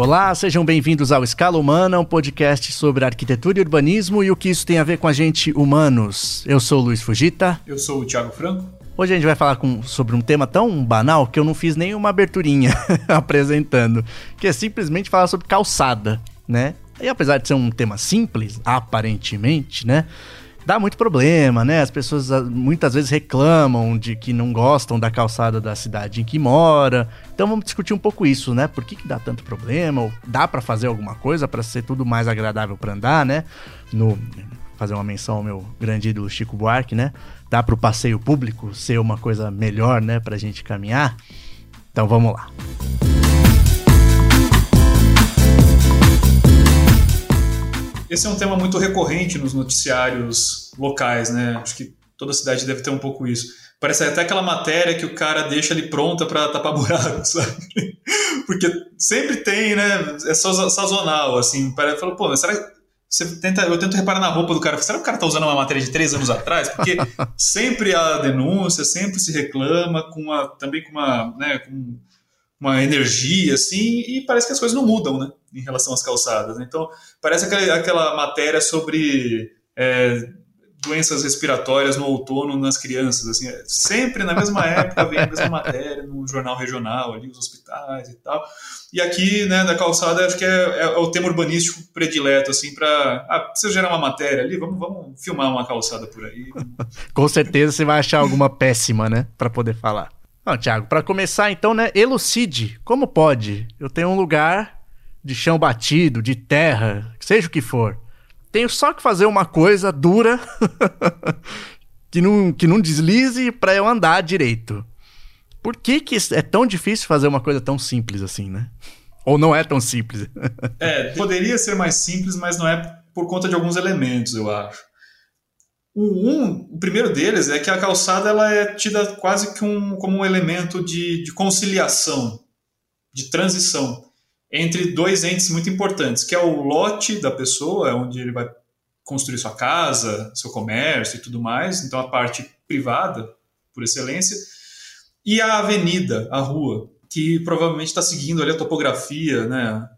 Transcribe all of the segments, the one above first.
Olá, sejam bem-vindos ao Escala Humana, um podcast sobre arquitetura e urbanismo e o que isso tem a ver com a gente humanos. Eu sou o Luiz Fugita. Eu sou o Thiago Franco. Hoje a gente vai falar com, sobre um tema tão banal que eu não fiz nenhuma aberturinha apresentando, que é simplesmente falar sobre calçada, né? E apesar de ser um tema simples, aparentemente, né? Dá muito problema, né? As pessoas ah, muitas vezes reclamam de que não gostam da calçada da cidade em que mora. Então vamos discutir um pouco isso, né? Por que, que dá tanto problema? Ou dá para fazer alguma coisa para ser tudo mais agradável para andar, né? No fazer uma menção ao meu grande ídolo Chico Buarque, né? Dá para o passeio público ser uma coisa melhor, né, pra gente caminhar? Então vamos lá. Esse é um tema muito recorrente nos noticiários locais, né? Acho que toda cidade deve ter um pouco isso. Parece até aquela matéria que o cara deixa ali pronta para tapar buraco, sabe? Porque sempre tem, né? É sazonal, assim. Fala, pô, será que você tenta, eu tento reparar na roupa do cara. Será que o cara tá usando uma matéria de três anos atrás? Porque sempre há denúncia, sempre se reclama, com uma, também com uma, né, com uma energia, assim, e parece que as coisas não mudam, né? em relação às calçadas. Né? Então, parece aquela, aquela matéria sobre é, doenças respiratórias no outono nas crianças. Assim, é, sempre na mesma época vem a mesma matéria no jornal regional, ali, os hospitais e tal. E aqui, né, da calçada, acho que é, é o tema urbanístico predileto, assim, para. Ah, precisa gerar uma matéria ali, vamos, vamos filmar uma calçada por aí. Com certeza você vai achar alguma péssima, né, para poder falar. Não, Thiago, para começar então, né, elucide, como pode? Eu tenho um lugar de chão batido, de terra, seja o que for. Tenho só que fazer uma coisa dura que, não, que não deslize para eu andar direito. Por que, que é tão difícil fazer uma coisa tão simples assim, né? Ou não é tão simples? é, poderia ser mais simples, mas não é por conta de alguns elementos, eu acho. O, um, o primeiro deles é que a calçada ela é tida quase que um, como um elemento de, de conciliação, de transição entre dois entes muito importantes, que é o lote da pessoa, é onde ele vai construir sua casa, seu comércio e tudo mais, então a parte privada, por excelência, e a avenida, a rua, que provavelmente está seguindo ali a topografia, né,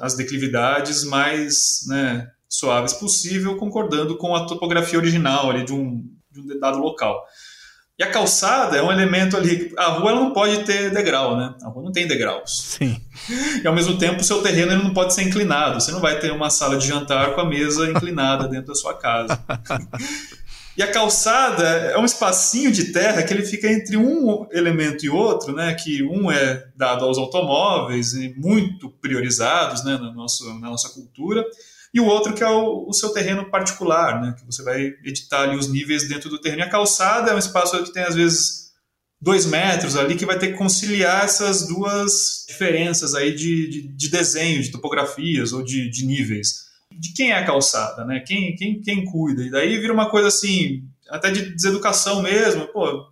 as declividades mais né, suaves possível, concordando com a topografia original ali de um, de um dado local. E a calçada é um elemento ali. A rua ela não pode ter degrau, né? A rua não tem degraus. Sim. E ao mesmo tempo, o seu terreno ele não pode ser inclinado. Você não vai ter uma sala de jantar com a mesa inclinada dentro da sua casa. E a calçada é um espacinho de terra que ele fica entre um elemento e outro, né? Que um é dado aos automóveis e muito priorizados, né? Na, nosso, na nossa cultura e o outro que é o, o, seu terreno particular, né, que você vai editar ali os níveis dentro do terreno. E a calçada é um espaço que tem às vezes dois metros ali que vai ter que conciliar essas duas diferenças aí de, de, de desenho, de topografias ou de, de, níveis. De quem é a calçada, né? Quem, quem, quem cuida? E daí vira uma coisa assim, até de deseducação mesmo. Pô,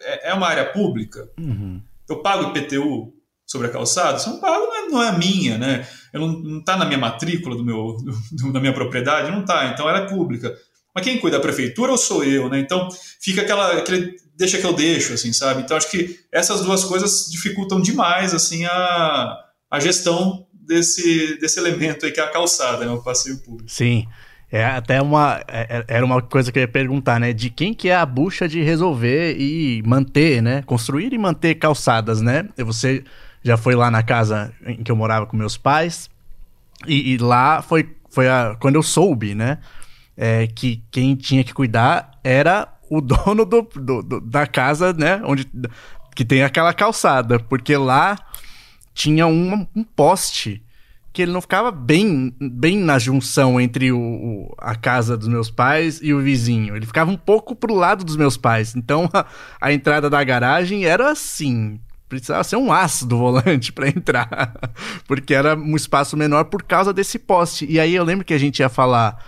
é, é uma área pública. Uhum. Eu pago IPTU sobre a calçada? Isso não pago, não é, não é minha, né? Eu não está na minha matrícula do meu, do, minha propriedade, não está, então ela é pública. Mas quem cuida da prefeitura ou sou eu, né? Então fica aquela, aquele deixa que eu deixo, assim, sabe? Então acho que essas duas coisas dificultam demais, assim, a, a gestão desse, desse elemento aí que é a calçada, né? O passeio público. Sim. É até uma. É, é, era uma coisa que eu ia perguntar, né? De quem que é a bucha de resolver e manter, né? Construir e manter calçadas, né? Você já foi lá na casa em que eu morava com meus pais. E, e lá foi, foi a, quando eu soube, né? É, que quem tinha que cuidar era o dono do, do, do, da casa, né? Onde, que tem aquela calçada. Porque lá tinha um, um poste que ele não ficava bem, bem na junção entre o, o, a casa dos meus pais e o vizinho. Ele ficava um pouco pro lado dos meus pais. Então a, a entrada da garagem era assim, precisava ser um aço do volante para entrar, porque era um espaço menor por causa desse poste. E aí eu lembro que a gente ia falar,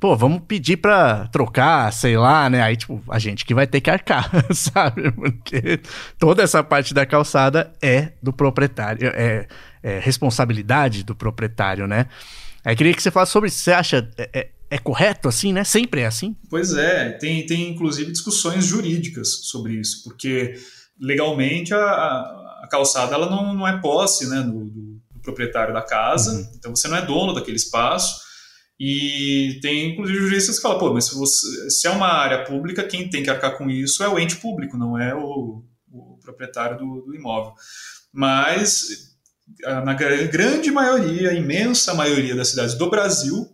pô, vamos pedir para trocar, sei lá, né? Aí tipo, a gente que vai ter que arcar, sabe? Porque toda essa parte da calçada é do proprietário, é, é responsabilidade do proprietário, né? Aí queria que você falasse sobre isso. Você acha é, é, é, correto assim, né? Sempre é assim? Pois é, tem, tem inclusive discussões jurídicas sobre isso, porque legalmente a, a calçada ela não, não é posse né, do, do, proprietário da casa, uhum. então você não é dono daquele espaço. E tem, inclusive, juristas que falam, pô, mas se, você, se é uma área pública, quem tem que arcar com isso é o ente público, não é o, o proprietário do, do imóvel. Mas, na grande maioria, imensa maioria das cidades do Brasil,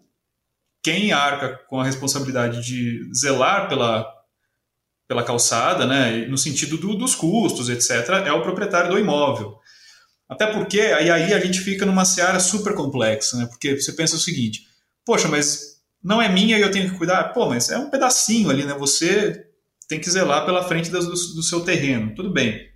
quem arca com a responsabilidade de zelar pela, pela calçada, né, no sentido do, dos custos, etc., é o proprietário do imóvel. Até porque aí, aí a gente fica numa seara super complexa, né, porque você pensa o seguinte, poxa, mas não é minha e eu tenho que cuidar? Pô, mas é um pedacinho ali, né, você tem que zelar pela frente do, do seu terreno, tudo bem.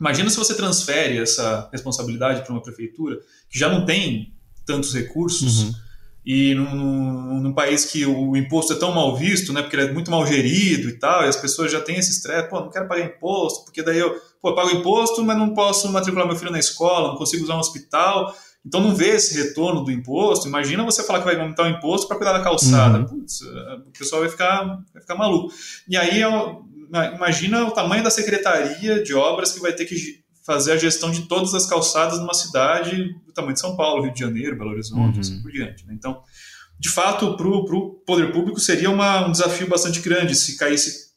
Imagina se você transfere essa responsabilidade para uma prefeitura que já não tem tantos recursos, uhum e num, num, país que o imposto é tão mal visto, né, porque ele é muito mal gerido e tal, e as pessoas já têm esse estresse, pô, não quero pagar imposto, porque daí eu, pô, eu pago imposto, mas não posso matricular meu filho na escola, não consigo usar um hospital, então não vê esse retorno do imposto. Imagina você falar que vai aumentar o imposto para cuidar da calçada. Uhum. Putz, o pessoal vai ficar, vai ficar maluco. E aí, imagina o tamanho da secretaria de obras que vai ter que fazer a gestão de todas as calçadas numa cidade do tamanho de São Paulo, Rio de Janeiro, Belo Horizonte, uhum. assim por diante. Né? Então, de fato, para o poder público seria uma, um desafio bastante grande se caísse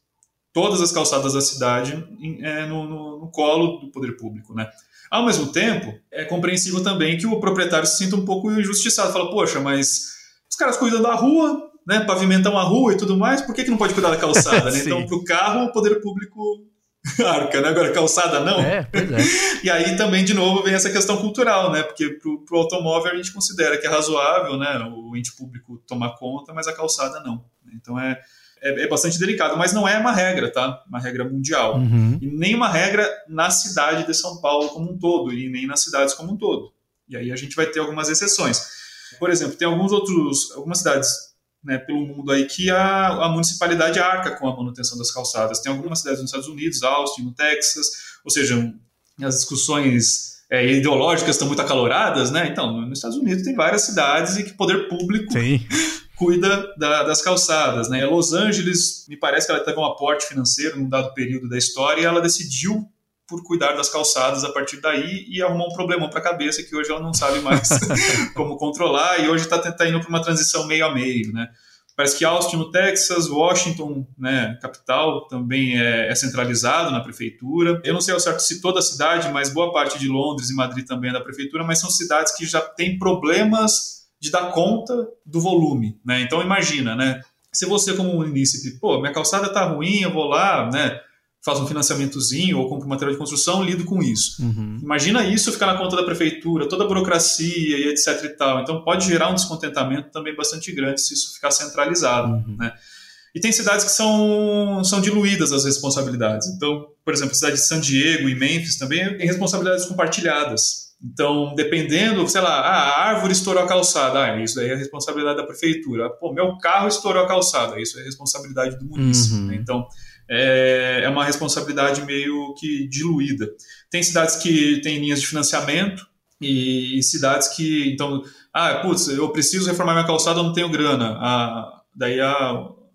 todas as calçadas da cidade em, é, no, no, no, colo do poder público. Né? Ao mesmo tempo, é compreensível também que o proprietário se sinta um pouco injustiçado. Fala, poxa, mas os caras cuidam da rua, né, pavimentam a rua e tudo mais, por que, que não pode cuidar da calçada? né? Então, para o carro, o poder público arca, né? Agora calçada não. É, pois é. e aí também, de novo, vem essa questão cultural, né? Porque pro, pro automóvel a gente considera que é razoável, né? O ente público tomar conta, mas a calçada não. Então é, é, é bastante delicado, mas não é uma regra, tá? Uma regra mundial. Uhum. E nem uma regra na cidade de São Paulo como um todo, e nem nas cidades como um todo. E aí a gente vai ter algumas exceções. Por exemplo, tem alguns outros, algumas cidades né, pelo mundo aí que a, a municipalidade arca com a manutenção das calçadas. Tem algumas cidades nos Estados Unidos, Austin, no Texas, ou seja, as discussões é, ideológicas estão muito acaloradas, né? Então, nos Estados Unidos tem várias cidades em que o poder público Sim. cuida da, das calçadas, né? Los Angeles, me parece que ela teve um aporte financeiro num dado período da história e ela decidiu por cuidar das calçadas a partir daí e arrumou um problemão para a cabeça que hoje ela não sabe mais como controlar e hoje está tá indo para uma transição meio a meio, né? Parece que Austin, no Texas, Washington, né, capital, também é, é, centralizado na prefeitura. Eu não sei ao certo se toda a cidade, mas boa parte de Londres e Madrid também é da prefeitura, mas são cidades que já têm problemas de dar conta do volume, né? Então imagina, né? Se você como munícipe, pô, minha calçada tá ruim, eu vou lá, né? Faço um financiamentozinho ou compro material de construção, lido com isso. Uhum. Imagina isso ficar na conta da prefeitura, toda a burocracia e etc e tal. Então pode gerar um descontentamento também bastante grande se isso ficar centralizado, uhum. né? E tem cidades que são, são diluídas as responsabilidades. Então, por exemplo, a cidade de San Diego e Memphis também tem responsabilidades compartilhadas. Então, dependendo, sei lá, ah, a árvore estourou a calçada, ah, isso daí é responsabilidade da prefeitura. Pô, meu carro estourou a calçada, isso é responsabilidade do município. Uhum. Né? Então, é, é uma responsabilidade meio que diluída. Tem cidades que têm linhas de financiamento e, cidades que, então, ah, putz, eu preciso reformar minha calçada, eu não tenho grana. Ah, daí a,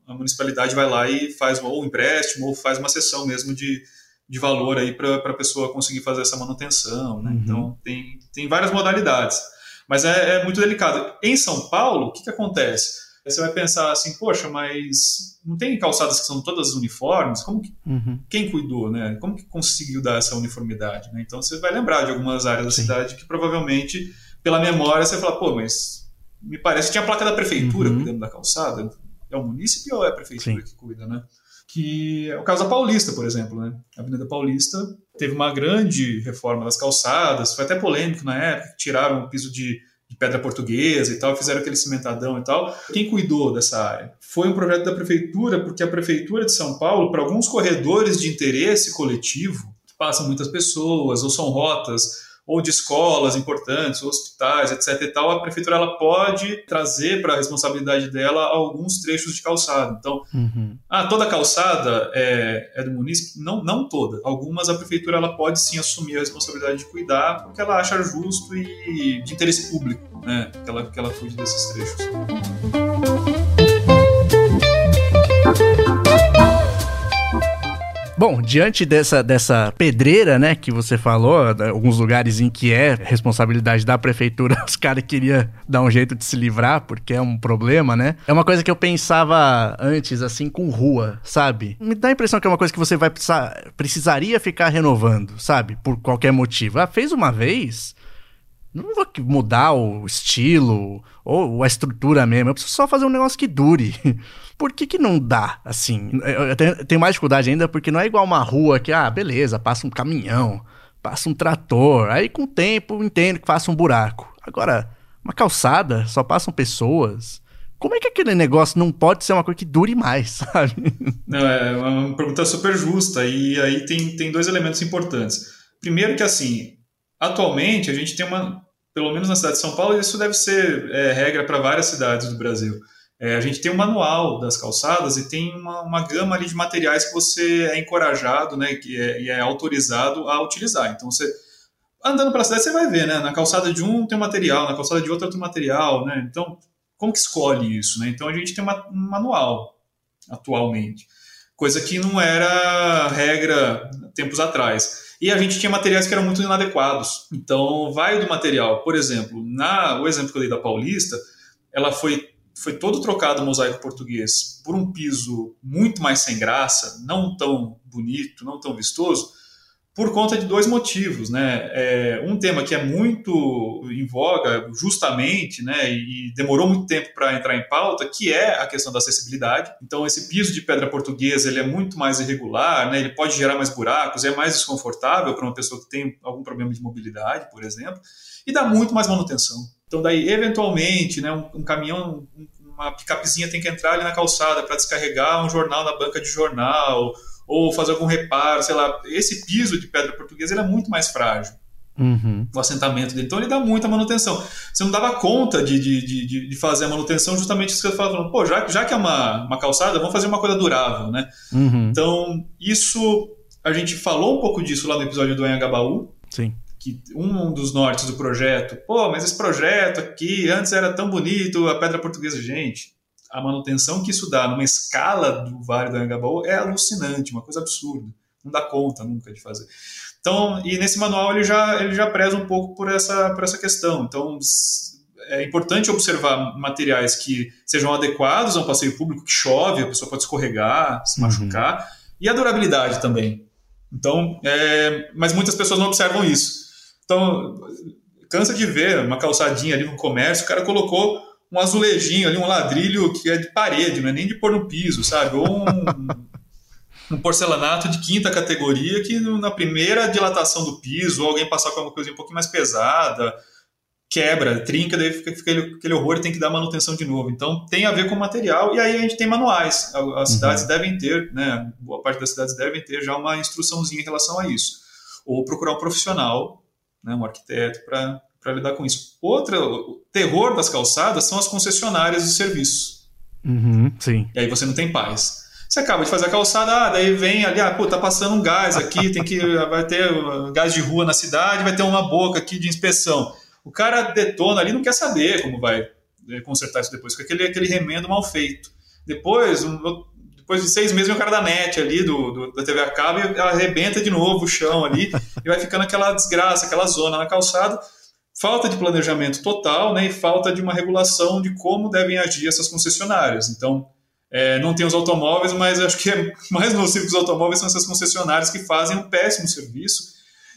a municipalidade vai lá e faz ou um empréstimo ou faz uma sessão mesmo de, de valor aí para a pessoa conseguir fazer essa manutenção. Né? Uhum. Então, tem, tem várias modalidades. Mas é, é muito delicado. Em São Paulo, o que, que acontece? Você vai pensar assim, poxa, mas não tem calçadas que são todas uniformes? Como que, uhum. quem cuidou, né? Como que conseguiu dar essa uniformidade? Né? Então você vai lembrar de algumas áreas Sim. da cidade que provavelmente, pela memória, você fala, pô, mas me parece que tinha a placa da prefeitura uhum. cuidando da calçada. É o município ou é a prefeitura Sim. que cuida, né? Que é o caso da Paulista, por exemplo, né? A Avenida Paulista teve uma grande reforma das calçadas, foi até polêmico na época, tiraram o piso de de pedra portuguesa e tal, fizeram aquele cimentadão e tal. Quem cuidou dessa área? Foi um projeto da prefeitura, porque a prefeitura de São Paulo, para alguns corredores de interesse coletivo, que passam muitas pessoas ou são rotas ou de escolas importantes, hospitais, etc. e tal, a prefeitura ela pode trazer para a responsabilidade dela alguns trechos de calçada. Então, uhum. ah, toda calçada é, é, do município? Não, não toda. Algumas a prefeitura ela pode sim assumir a responsabilidade de cuidar, porque ela acha justo e de interesse público, né, que ela, que ela cuide desses trechos. Bom, diante dessa, dessa pedreira, né, que você falou, alguns lugares em que é responsabilidade da prefeitura, os caras queriam dar um jeito de se livrar, porque é um problema, né? É uma coisa que eu pensava antes, assim, com rua, sabe? Me dá a impressão que é uma coisa que você vai precisar, precisaria ficar renovando, sabe? Por qualquer motivo. Ah, fez uma vez, não vou mudar o estilo ou a estrutura mesmo, eu preciso só fazer um negócio que dure. Por que, que não dá, assim? Eu tenho, mais dificuldade ainda porque não é igual uma rua que, ah, beleza, passa um caminhão, passa um trator, aí com o tempo entendo que faça um buraco. Agora, uma calçada, só passam pessoas. Como é que aquele negócio não pode ser uma coisa que dure mais, sabe? Não, é uma pergunta super justa e aí tem, tem dois elementos importantes. Primeiro que, assim, atualmente a gente tem uma, pelo menos na cidade de São Paulo, isso deve ser é, regra para várias cidades do Brasil é, a gente tem um manual das calçadas e tem uma, uma gama ali de materiais que você é encorajado né, que é, e é autorizado a utilizar. Então, você andando pela cidade, você vai ver, né? Na calçada de um tem um material, na calçada de outro tem um material, né? Então, como que escolhe isso, né? Então, a gente tem uma, um manual atualmente, coisa que não era regra tempos atrás. E a gente tinha materiais que eram muito inadequados. Então, vai do material. Por exemplo, na, o exemplo que eu dei da Paulista, ela foi foi todo trocado o mosaico português por um piso muito mais sem graça, não tão bonito, não tão vistoso, por conta de dois motivos, né? É, um tema que é muito em voga, justamente, né, e demorou muito tempo para entrar em pauta, que é a questão da acessibilidade. Então, esse piso de pedra portuguesa ele é muito mais irregular, né? Ele pode gerar mais buracos, é mais desconfortável para uma pessoa que tem algum problema de mobilidade, por exemplo, e dá muito mais manutenção. Então, daí, eventualmente, né, um, um caminhão, uma picapezinha tem que entrar ali na calçada para descarregar um jornal na banca de jornal, ou fazer algum reparo, sei lá. Esse piso de pedra portuguesa ele é muito mais frágil. Uhum. O assentamento dele. Então ele dá muita manutenção. Você não dava conta de, de, de, de fazer a manutenção, justamente isso que você falando, pô, já, já que é uma, uma calçada, vamos fazer uma coisa durável, né? Uhum. Então, isso. A gente falou um pouco disso lá no episódio do Anhangabaú. Sim que um dos nortes do projeto, pô, mas esse projeto aqui antes era tão bonito, a pedra portuguesa, gente, a manutenção que isso dá numa escala do Vale do Anhangabaú é alucinante, uma coisa absurda, não dá conta nunca de fazer. Então, e nesse manual ele já ele já preza um pouco por essa por essa questão. Então, é importante observar materiais que sejam adequados a um passeio público que chove, a pessoa pode escorregar, se uhum. machucar, e a durabilidade também. Então, é, mas muitas pessoas não observam isso. Então, cansa de ver uma calçadinha ali no comércio, o cara colocou um azulejinho ali, um ladrilho que é de parede, não é nem de pôr no piso, sabe? Ou um, um porcelanato de quinta categoria que na primeira dilatação do piso, ou alguém passar com uma coisa um pouquinho mais pesada, quebra, trinca, daí fica, fica aquele, aquele horror e tem que dar manutenção de novo. Então tem a ver com o material e aí a gente tem manuais. As uhum. cidades devem ter, né? Boa parte das cidades devem ter já uma instruçãozinha em relação a isso. Ou procurar um profissional né, um arquiteto, para lidar com isso. Outro terror das calçadas são as concessionárias de serviços. Uhum, sim. E aí você não tem paz. Você acaba de fazer a calçada, ah, daí vem ali, ah, pô, tá passando um gás aqui, tem que vai ter gás de rua na cidade, vai ter uma boca aqui de inspeção. O cara detona ali, não quer saber como vai eh, consertar isso depois, porque aquele aquele remendo mal feito. Depois, um, depois de seis meses vem o cara da net ali, do, do da TV a cabo, e arrebenta de novo o chão ali, e vai ficando aquela desgraça, aquela zona na calçada. Falta de planejamento total, né, e falta de uma regulação de como devem agir essas concessionárias. Então, é, não tem os automóveis, mas acho que é mais nocivo que os automóveis são essas concessionárias que fazem um péssimo serviço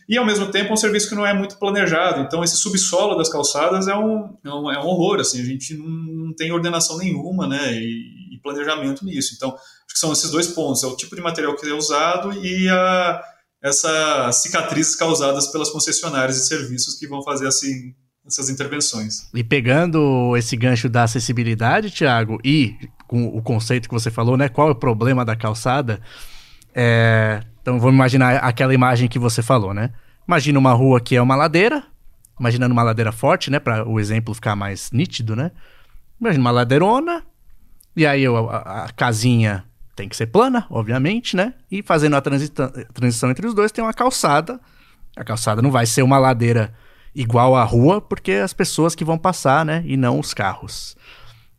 e ao mesmo tempo é um serviço que não é muito planejado. Então esse subsolo das calçadas é um, é um, é um horror, assim, a gente não, não tem ordenação nenhuma, né, e, e, planejamento nisso. Então acho que são esses dois pontos, é o tipo de material que é usado e a, essas cicatrizes causadas pelas concessionárias de serviços que vão fazer assim essas intervenções. E pegando esse gancho da acessibilidade, Tiago, e com o conceito que você falou, né, qual é o problema da calçada? É, então vamos imaginar aquela imagem que você falou, né? Imagina uma rua que é uma ladeira, imaginando uma ladeira forte, né, para o exemplo ficar mais nítido, né? Imagina uma ladeirona, e aí a, a, casinha tem que ser plana, obviamente, né? E fazendo a transição entre os dois tem uma calçada. A calçada não vai ser uma ladeira igual à rua, porque as pessoas que vão passar, né? E não os carros.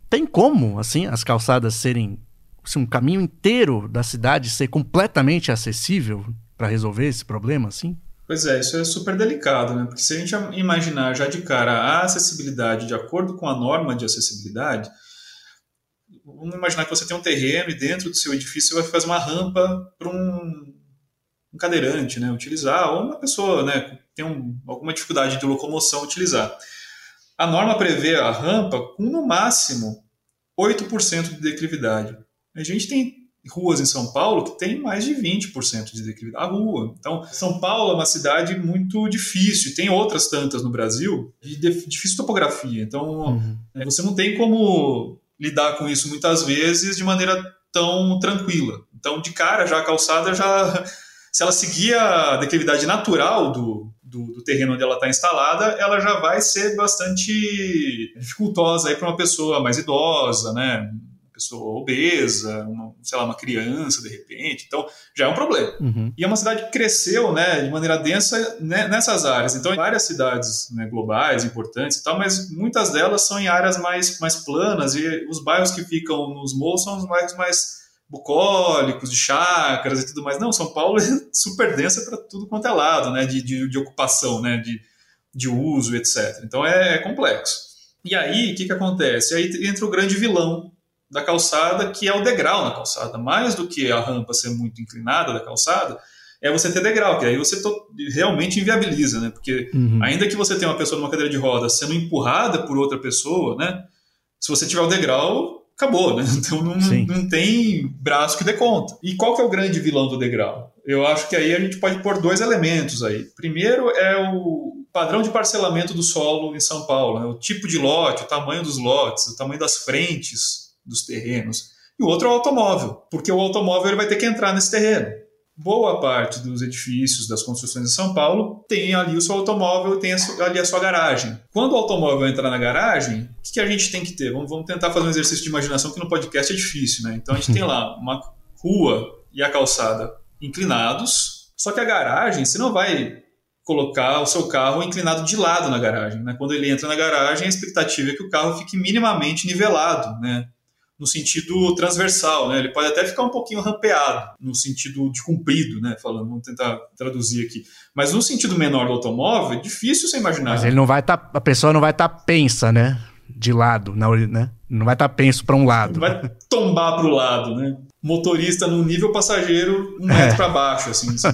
Tem como, assim, as calçadas serem assim, um caminho inteiro da cidade ser completamente acessível para resolver esse problema, assim? Pois é, isso é super delicado, né? Porque se a gente imaginar já de cara a acessibilidade de acordo com a norma de acessibilidade, vamos imaginar que você tem um terreno e dentro do seu edifício você vai fazer uma rampa para um, um, cadeirante né, utilizar, ou uma pessoa né, que tem um, alguma dificuldade de locomoção utilizar. A norma prevê a rampa com no máximo 8% de declividade. A gente tem ruas em São Paulo que tem mais de 20% de declividade. A rua. Então, São Paulo é uma cidade muito difícil. Tem outras tantas no Brasil de difícil topografia. Então, uhum. Né, você não tem como lidar com isso muitas vezes de maneira tão tranquila. Então, de cara, já a calçada já se ela seguir a declividade natural do, do, do terreno onde ela está instalada, ela já vai ser bastante dificultosa para uma pessoa mais idosa, né? Pessoa obesa, uma, sei lá, uma criança de repente. Então, já é um problema. Uhum. E é uma cidade que cresceu, né, de maneira densa né, nessas áreas. Então, várias cidades né, globais, importantes e tal, mas muitas delas são em áreas mais, mais planas e os bairros que ficam nos morros são os bairros mais bucólicos, de chácaras e tudo mais. Não, São Paulo é super densa para tudo quanto é lado, né, de, de, de ocupação, né, de, de uso, etc. Então, é, é complexo. E aí, o que, que acontece? Aí entra o grande vilão da calçada, que é o degrau na calçada. Mais do que a rampa ser muito inclinada da calçada, é você ter degrau, que aí você realmente inviabiliza, né? Porque uhum. ainda que você tenha uma pessoa numa cadeira de rodas sendo empurrada por outra pessoa, né? Se você tiver o degrau, acabou, né? Então não, não tem braço que dê conta. E qual que é o grande vilão do degrau? Eu acho que aí a gente pode pôr dois elementos aí. Primeiro é o padrão de parcelamento do solo em São Paulo, né? o tipo de lote, o tamanho dos lotes, o tamanho das frentes dos terrenos. E o outro é o automóvel, porque o automóvel ele vai ter que entrar nesse terreno. Boa parte dos edifícios, das construções de São Paulo, tem ali o seu automóvel e tem ali a sua garagem. Quando o automóvel entra na garagem, o que, a gente tem que ter? Vamos, vamos tentar fazer um exercício de imaginação que no podcast é difícil, né? Então a gente tem lá uma rua e a calçada inclinados, só que a garagem, você não vai colocar o seu carro inclinado de lado na garagem. Né? Quando ele entra na garagem, a expectativa é que o carro fique minimamente nivelado, né? No sentido transversal, né? Ele pode até ficar um pouquinho rampeado, no sentido de comprido, né? Falando, vamos tentar traduzir aqui. Mas no sentido menor do automóvel, é difícil você imaginar. Mas ele não vai estar, tá, a pessoa não vai estar tá pensa, né? De lado, na, né? Não vai estar tá penso para um lado. Não vai tombar para o lado, né? Motorista no nível passageiro um metro é. para baixo, assim, assim.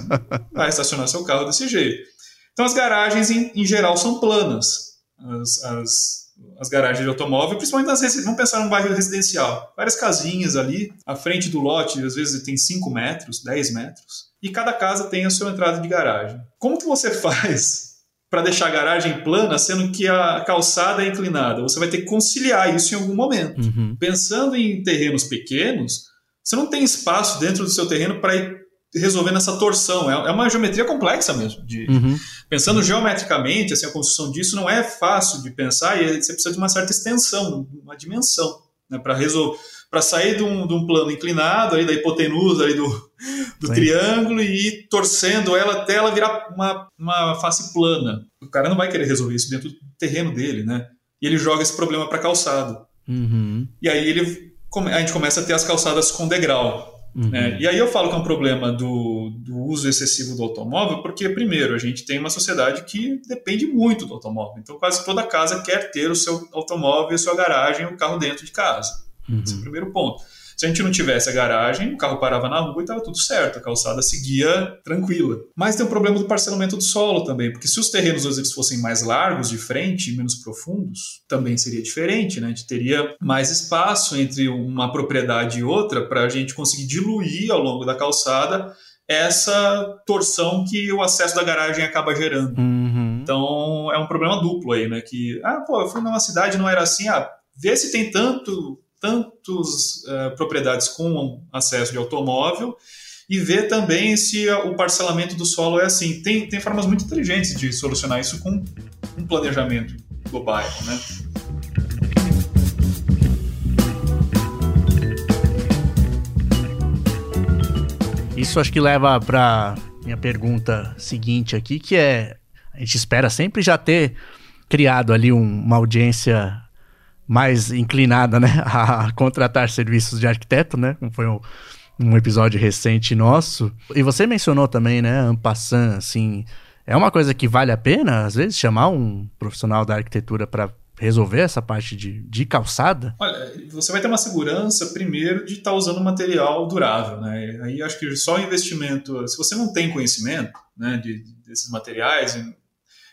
vai estacionar seu carro desse jeito. Então as garagens em, em geral são planas. As, as as garagens de automóvel, principalmente nas residências. Vamos pensar num bairro residencial. Várias casinhas ali, à frente do lote, às vezes tem 5 metros, 10 metros. E cada casa tem a sua entrada de garagem. Como que você faz para deixar a garagem plana, sendo que a calçada é inclinada? Você vai ter que conciliar isso em algum momento. Uhum. Pensando em terrenos pequenos, você não tem espaço dentro do seu terreno para ir resolvendo essa torção. É, é uma geometria complexa mesmo. De, uhum. Pensando geometricamente, assim, a construção disso não é fácil de pensar e você precisa de uma certa extensão, uma dimensão, né, para resolver para sair de um, de um, plano inclinado, da hipotenusa do, do triângulo e ir torcendo ela até ela virar uma, uma face plana. O cara não vai querer resolver isso dentro do terreno dele, né? E ele joga esse problema para a calçada. Uhum. E aí ele, a gente começa a ter as calçadas com degrau. Uhum. É, e aí eu falo que é um problema do, do uso excessivo do automóvel, porque, primeiro, a gente tem uma sociedade que depende muito do automóvel. Então, quase toda casa quer ter o seu automóvel, a sua garagem, o carro dentro de casa. Uhum. Esse é o primeiro ponto. Se a gente não tivesse a garagem, o carro parava na rua e estava tudo certo, a calçada seguia tranquila. Mas tem o um problema do parcelamento do solo também, porque se os terrenos às vezes fossem mais largos de frente e menos profundos, também seria diferente, né? A gente teria mais espaço entre uma propriedade e outra para a gente conseguir diluir ao longo da calçada essa torção que o acesso da garagem acaba gerando. Uhum. Então é um problema duplo aí, né? Que, ah, pô, eu fui numa cidade não era assim, ah, vê se tem tanto tantas uh, eh, propriedades com acesso de automóvel e ver também se o parcelamento do solo é assim. Tem, tem formas muito inteligentes de solucionar isso com um planejamento do bairro, né? Isso acho que leva para minha pergunta seguinte aqui, que é a gente espera sempre já ter criado ali um, uma audiência mais inclinada, né, a contratar serviços de arquiteto, né? Como foi um, um episódio recente nosso. E você mencionou também, né, Ampassan, assim, é uma coisa que vale a pena, às vezes, chamar um profissional da arquitetura para resolver essa parte de, de calçada? Olha, você vai ter uma segurança, primeiro, de estar tá usando material durável, né? Aí acho que só o investimento, se você não tem conhecimento né, de, desses materiais,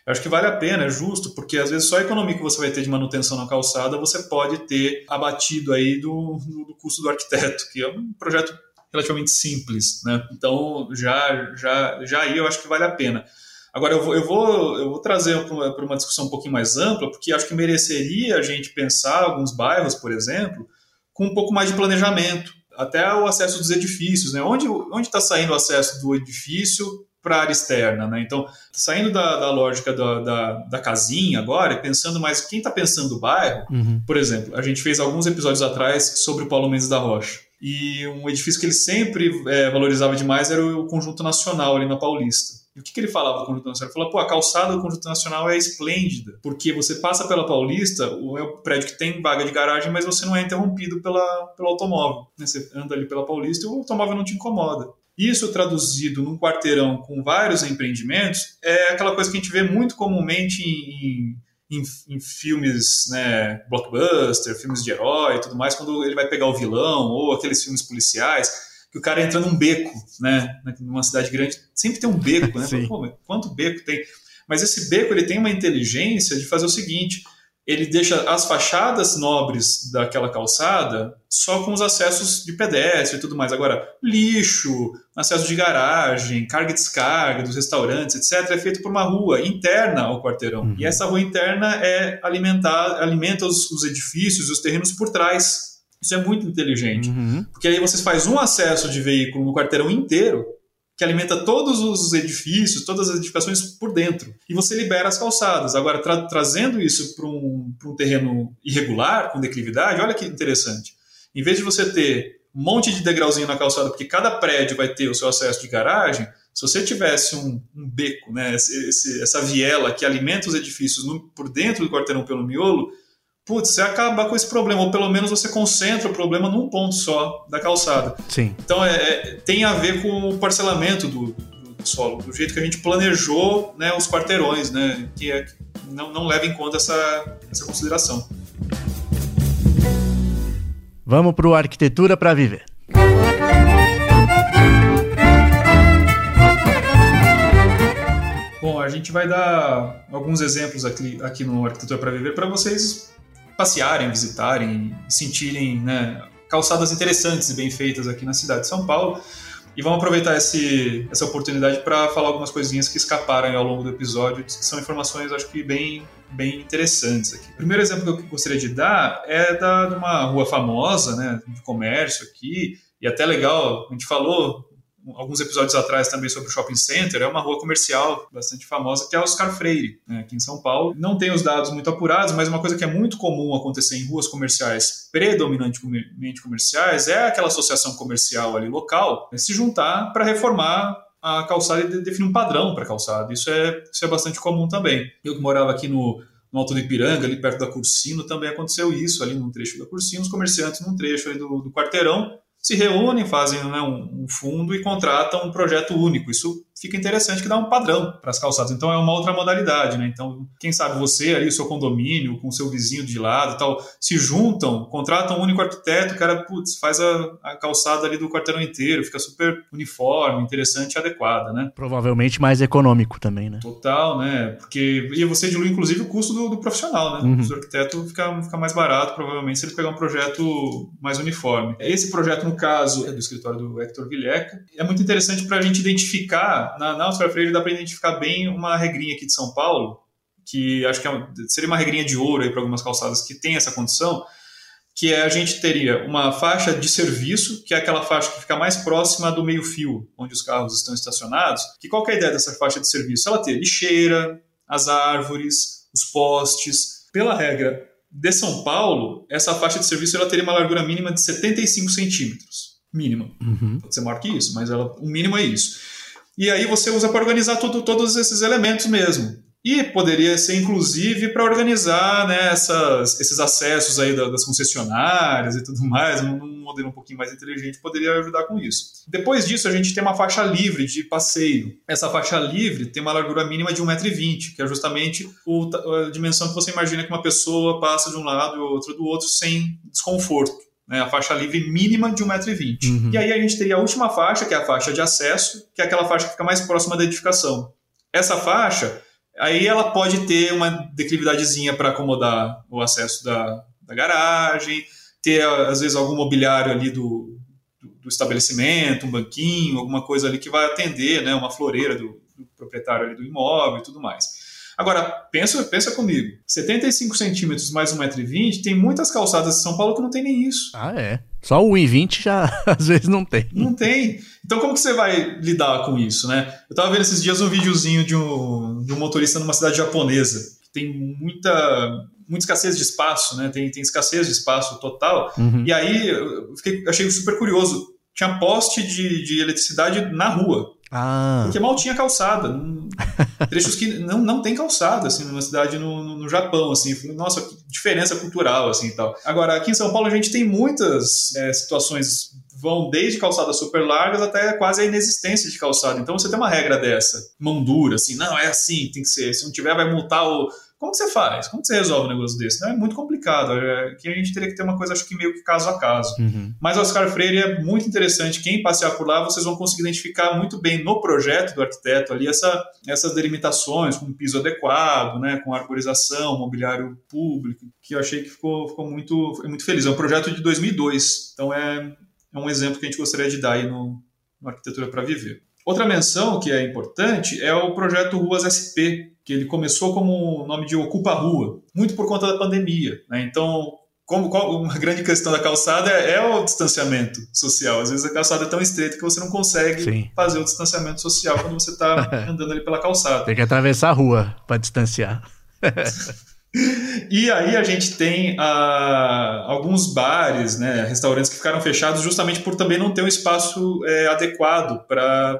eu acho que vale a pena, é justo, porque às vezes só a economia que você vai ter de manutenção na calçada você pode ter abatido aí do, do custo do arquiteto, que é um projeto relativamente simples, né? Então já, já, já aí eu acho que vale a pena. Agora, eu vou, eu vou, eu vou trazer para uma, discussão um pouquinho mais ampla, porque acho que mereceria a gente pensar alguns bairros, por exemplo, com um pouco mais de planejamento, até o acesso dos edifícios, né? Onde está saindo o acesso do edifício para a área externa, né? Então, saindo da, da lógica da, da, da, casinha agora e pensando mais quem está pensando o bairro, uhum. por exemplo, a gente fez alguns episódios atrás sobre o Paulo Mendes da Rocha. E um edifício que ele sempre é, valorizava demais era o Conjunto Nacional ali na Paulista. E o que, que ele falava do Conjunto Nacional? Ele falou, pô, a calçada do Conjunto Nacional é esplêndida, porque você passa pela Paulista, o, é prédio que tem vaga de garagem, mas você não é interrompido pela, pelo automóvel. Né? Você anda ali pela Paulista e o automóvel não te incomoda. Isso traduzido num quarteirão com vários empreendimentos é aquela coisa que a gente vê muito comumente em, em, em, filmes, né, blockbuster, filmes de herói e tudo mais, quando ele vai pegar o vilão ou aqueles filmes policiais que o cara entra num beco, né? Numa cidade grande, sempre tem um beco, né? Pô, quanto beco tem? Mas esse beco ele tem uma inteligência de fazer o seguinte: ele deixa as fachadas nobres daquela calçada só com os acessos de pedestre e tudo mais. Agora, lixo, acesso de garagem, carga e descarga dos restaurantes, etc., é feito por uma rua interna ao quarteirão. Uhum. E essa rua interna é alimentar, alimenta os, os edifícios e os terrenos por trás isso é muito inteligente. Uhum. Porque aí você faz um acesso de veículo no quarteirão inteiro que alimenta todos os edifícios, todas as edificações por dentro. E você libera as calçadas. Agora, tra trazendo isso para um, um terreno irregular, com declividade, olha que interessante. Em vez de você ter um monte de degrauzinho na calçada, porque cada prédio vai ter o seu acesso de garagem, se você tivesse um, um beco, né, esse, essa viela que alimenta os edifícios no, por dentro do quarteirão pelo miolo, putz, você acaba com esse problema, ou pelo menos você concentra o problema num ponto só da calçada. Sim. Então é, é tem a ver com o parcelamento do, do, do, solo, do jeito que a gente planejou né, os quarteirões, né, que, é, não, não leva em conta essa, essa consideração. Vamos para o Arquitetura para Viver. Bom, a gente vai dar alguns exemplos aqui, aqui no Arquitetura para Viver para vocês passearem, visitarem, sentirem né, calçadas interessantes e bem feitas aqui na cidade de São Paulo. E vamos aproveitar esse, essa oportunidade para falar algumas coisinhas que escaparam ao longo do episódio, que são informações, acho que bem, bem interessantes aqui. O primeiro exemplo que eu gostaria de dar é da, de uma rua famosa, né, de comércio aqui, e até legal, a gente falou alguns episódios atrás também sobre o Shopping Center, é uma rua comercial bastante famosa, que é Oscar Freire, né, aqui em São Paulo. Não tem os dados muito apurados, mas uma coisa que é muito comum acontecer em ruas comerciais, predominantemente comerciais, é aquela associação comercial ali local né, se juntar para reformar a calçada e definir um padrão para a calçada. Isso é, isso é bastante comum também. Eu que morava aqui no, no Alto do Ipiranga, ali perto da Cursino, também aconteceu isso, ali num trecho da Cursino, os comerciantes num trecho ali do, do quarteirão se reúnem, fazem né, um, fundo e contratam um projeto único. Isso fica interessante que dá um padrão para as calçadas. Então é uma outra modalidade, né? Então, quem sabe você ali, o seu condomínio, com o seu vizinho de lado tal, se juntam, contratam um único arquiteto, o cara, putz, faz a, a calçada ali do quarteirão inteiro, fica super uniforme, interessante e adequada, né? Provavelmente mais econômico também, né? Total, né? Porque e você dilui, inclusive, o custo do, do profissional, né? Uhum. O arquiteto fica, fica mais barato, provavelmente, se ele pegar um projeto mais uniforme. Esse projeto, no caso, é do escritório do Hector Villeca. É muito interessante para a gente identificar na, na Oscar Freire dá para identificar bem uma regrinha aqui de São Paulo, que acho que é, seria uma regrinha de ouro para algumas calçadas que tem essa condição, que é a gente teria uma faixa de serviço, que é aquela faixa que fica mais próxima do meio-fio, onde os carros estão estacionados. Que qual é a ideia dessa faixa de serviço? Ela ter lixeira, as árvores, os postes. Pela regra de São Paulo, essa faixa de serviço ela teria uma largura mínima de 75 centímetros. Mínima. Uhum. Pode ser maior que isso, mas ela, o mínimo é isso. E aí você usa para organizar tudo, todos esses elementos mesmo. E poderia ser, inclusive, para organizar né, essas, esses acessos aí das concessionárias e tudo mais, um modelo um pouquinho mais inteligente poderia ajudar com isso. Depois disso, a gente tem uma faixa livre de passeio. Essa faixa livre tem uma largura mínima de 1,20m, que é justamente a dimensão que você imagina que uma pessoa passa de um lado e outro do outro sem desconforto. Né, a faixa livre mínima de 1,20m. Uhum. E aí a gente teria a última faixa, que é a faixa de acesso, que é aquela faixa que fica mais próxima da edificação. Essa faixa Aí ela pode ter uma declividadezinha para acomodar o acesso da, da garagem, ter às vezes algum mobiliário ali do, do, do, estabelecimento, um banquinho, alguma coisa ali que vai atender, né, uma floreira do, do proprietário ali do imóvel e tudo mais. Agora, pensa, pensa comigo, 75 centímetros mais 1,20m, tem muitas calçadas de São Paulo que não tem nem isso. Ah, é? Só o 1,20 já às vezes não tem. Não tem. Então como que você vai lidar com isso, né? Eu tava vendo esses dias um videozinho de um, de um motorista numa cidade japonesa, que tem muita, muita escassez de espaço, né? Tem, tem escassez de espaço total. Uhum. E aí eu fiquei, achei super curioso. Tinha poste de, de eletricidade na rua. Ah. Porque mal tinha calçada. Trechos que não, não tem calçada, assim, numa cidade no, no, no, Japão, assim. Nossa, que diferença cultural, assim, e tal. Agora, aqui em São Paulo a gente tem muitas é, situações vão desde calçadas super largas até quase a inexistência de calçada. Então você tem uma regra dessa, mão dura, assim, não, é assim, tem que ser. Se não tiver, vai multar o como que você faz? Como que você resolve um negócio desse? Não é muito complicado. É, que a gente teria que ter uma coisa, acho que meio que caso a caso. Uhum. Mas o Oscar Freire é muito interessante. Quem passear por lá, vocês vão conseguir identificar muito bem no projeto do arquiteto ali essa, essas delimitações, com piso adequado, né, com arborização, mobiliário público, que eu achei que ficou, ficou muito, muito feliz. É um projeto de 2002, então é, é um exemplo que a gente gostaria de dar aí no, no Arquitetura para Viver. Outra menção que é importante é o projeto Ruas SP, que ele começou como o nome de Ocupa Rua, muito por conta da pandemia. Né? Então, como, uma grande questão da calçada é, é, o distanciamento social. Às vezes a calçada é tão estreita que você não consegue Sim. fazer o distanciamento social quando você está andando ali pela calçada. Tem que atravessar a rua para distanciar. e aí a gente tem ah, alguns bares, né, restaurantes que ficaram fechados justamente por também não ter um espaço é, adequado para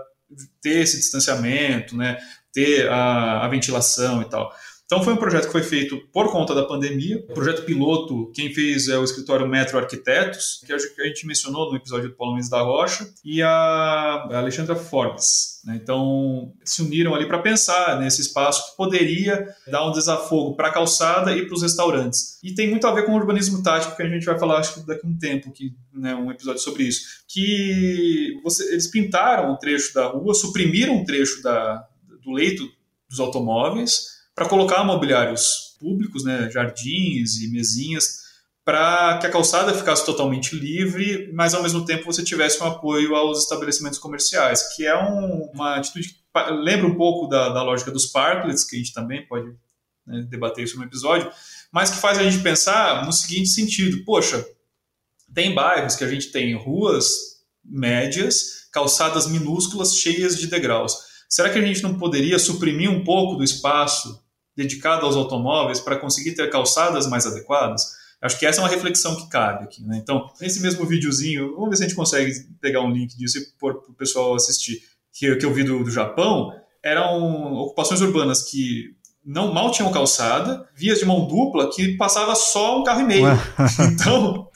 ter esse distanciamento, né, ter a, a ventilação e tal. Então foi um projeto que foi feito por conta da pandemia. O projeto piloto, quem fez é o escritório Metro Arquitetos, que a gente mencionou no episódio do Paulo Mendes da Rocha, e a Alexandra Forbes. Né? Então se uniram ali para pensar nesse espaço que poderia dar um desafogo para a calçada e para os restaurantes. E tem muito a ver com o urbanismo tático, que a gente vai falar acho que daqui a um tempo, que, né, um episódio sobre isso. Que você, eles pintaram um trecho da rua, suprimiram um trecho da, do leito dos automóveis para colocar mobiliários públicos, né, jardins e mesinhas, para que a calçada ficasse totalmente livre, mas ao mesmo tempo você tivesse um apoio aos estabelecimentos comerciais, que é um, uma atitude que lembra um pouco da, da, lógica dos parklets, que a gente também pode né, debater isso no episódio, mas que faz a gente pensar no seguinte sentido: poxa, tem bairros que a gente tem ruas médias, calçadas minúsculas cheias de degraus. Será que a gente não poderia suprimir um pouco do espaço dedicado aos automóveis para conseguir ter calçadas mais adequadas? Acho que essa é uma reflexão que cabe aqui. Né? Então, nesse mesmo videozinho, vamos ver se a gente consegue pegar um link disso e pôr para o pessoal assistir, que, que eu vi do, do Japão, eram ocupações urbanas que não mal tinham calçada, vias de mão dupla que passava só um carro e meio. então,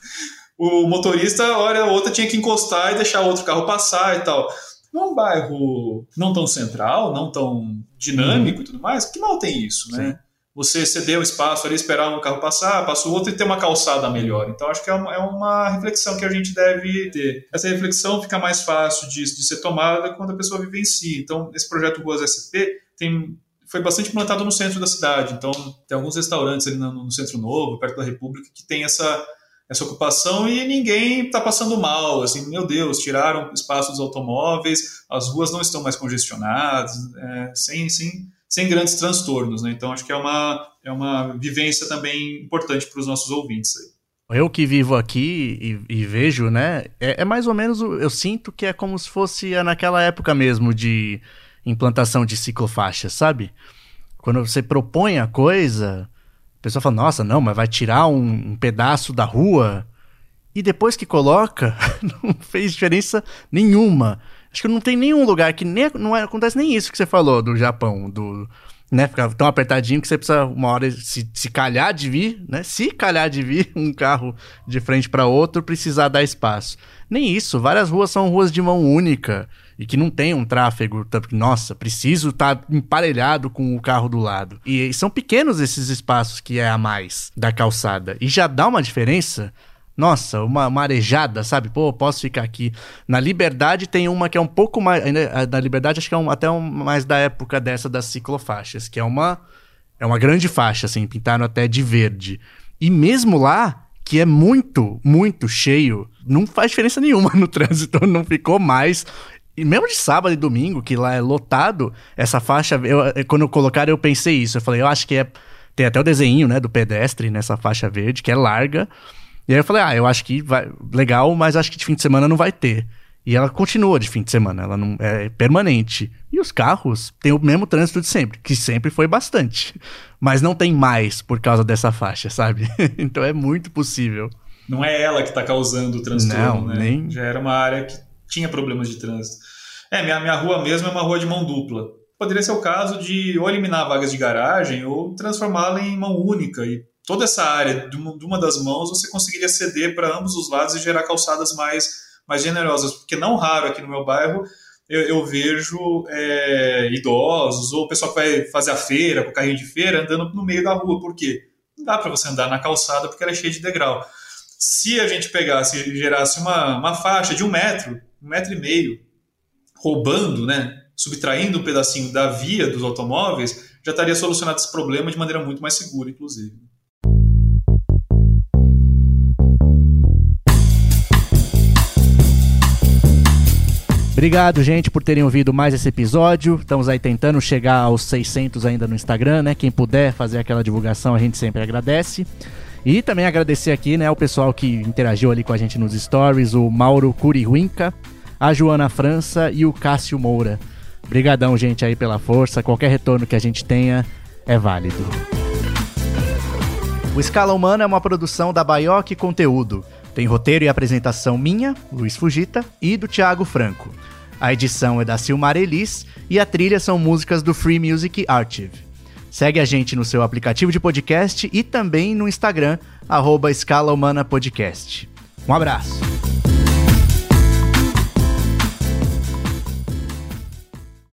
o motorista, hora ou outra, tinha que encostar e deixar outro carro passar e tal num bairro não tão central, não tão dinâmico e tudo mais, que mal tem isso, né? Sim. Você ceder o espaço ali, esperar um carro passar, passa o outro e ter uma calçada melhor. Então, acho que é uma, é uma reflexão que a gente deve ter. Essa reflexão fica mais fácil de, de ser tomada quando a pessoa vive em si. Então, esse projeto Ruas SP tem foi bastante implantado no centro da cidade. Então, tem alguns restaurantes ali no, no, Centro Novo, perto da República, que tem essa, essa ocupação e ninguém está passando mal. Assim, meu Deus, tiraram espaço dos automóveis, as ruas não estão mais congestionadas, é, sem, sem, sem grandes transtornos. Né? Então, acho que é uma, é uma vivência também importante para os nossos ouvintes. Aí. Eu que vivo aqui e, e vejo, né? É, é, mais ou menos, eu sinto que é como se fosse naquela época mesmo de implantação de ciclofaixa, sabe? Quando você propõe a coisa, a pessoa fala, nossa, não, mas vai tirar um, um pedaço da rua. E depois que coloca, não fez diferença nenhuma. Acho que não tem nenhum lugar que nem, não é, acontece nem isso que você falou do Japão, do, né? Fica tão apertadinho que você precisa uma hora se, se calhar de vir, né? Se calhar de vir um carro de frente para outro, precisar dar espaço. Nem isso, várias ruas são ruas de mão única e que não tem um tráfego, nossa, preciso estar tá emparelhado com o carro do lado. E são pequenos esses espaços que é a mais da calçada. E já dá uma diferença nossa, uma marejada, sabe? Pô, posso ficar aqui. Na Liberdade tem uma que é um pouco mais. Ainda, na Liberdade acho que é um, até um, mais da época dessa das ciclofaixas, que é uma. É uma grande faixa, assim, pintaram até de verde. E mesmo lá, que é muito, muito cheio, não faz diferença nenhuma no trânsito, não ficou mais. E mesmo de sábado e domingo, que lá é lotado, essa faixa, eu, quando eu colocaram, eu pensei isso. Eu falei, eu acho que é. Tem até o desenho, né, do pedestre nessa faixa verde, que é larga. E aí eu falei, ah, eu acho que vai legal, mas acho que de fim de semana não vai ter. E ela continua de fim de semana, ela não é permanente. E os carros têm o mesmo trânsito de sempre, que sempre foi bastante. Mas não tem mais por causa dessa faixa, sabe? então é muito possível. Não é ela que está causando o transtorno, não, né? Nem... Já era uma área que tinha problemas de trânsito. É, minha, minha rua mesmo é uma rua de mão dupla. Poderia ser o caso de ou eliminar vagas de garagem ou transformá-la em mão única e toda essa área de uma, das mãos você conseguiria ceder para ambos os lados e gerar calçadas mais, mais generosas. Porque não raro aqui no meu bairro eu, eu vejo é, idosos ou o pessoal que vai fazer a feira, com o carrinho de feira, andando no meio da rua. Por quê? Não dá para você andar na calçada porque ela é cheia de degrau. Se a gente pegasse e gerasse uma, uma faixa de um metro, um metro e meio, roubando, né, subtraindo um pedacinho da via dos automóveis, já estaria solucionado esse problema de maneira muito mais segura, inclusive. Obrigado, gente, por terem ouvido mais esse episódio. Estamos aí tentando chegar aos 600 ainda no Instagram, né? Quem puder fazer aquela divulgação, a gente sempre agradece. E também agradecer aqui, né, o pessoal que interagiu ali com a gente nos stories, o Mauro Curihuinca, a Joana França e o Cássio Moura. Obrigadão, gente, aí pela força. Qualquer retorno que a gente tenha é válido. O Escala Humana é uma produção da Baioque Conteúdo. Tem roteiro e apresentação minha, Luiz Fugita, e do Thiago Franco. A edição é da Silmar Elis e a trilha são músicas do Free Music Archive. Segue a gente no seu aplicativo de podcast e também no Instagram, arroba Escala Humana Podcast. Um abraço!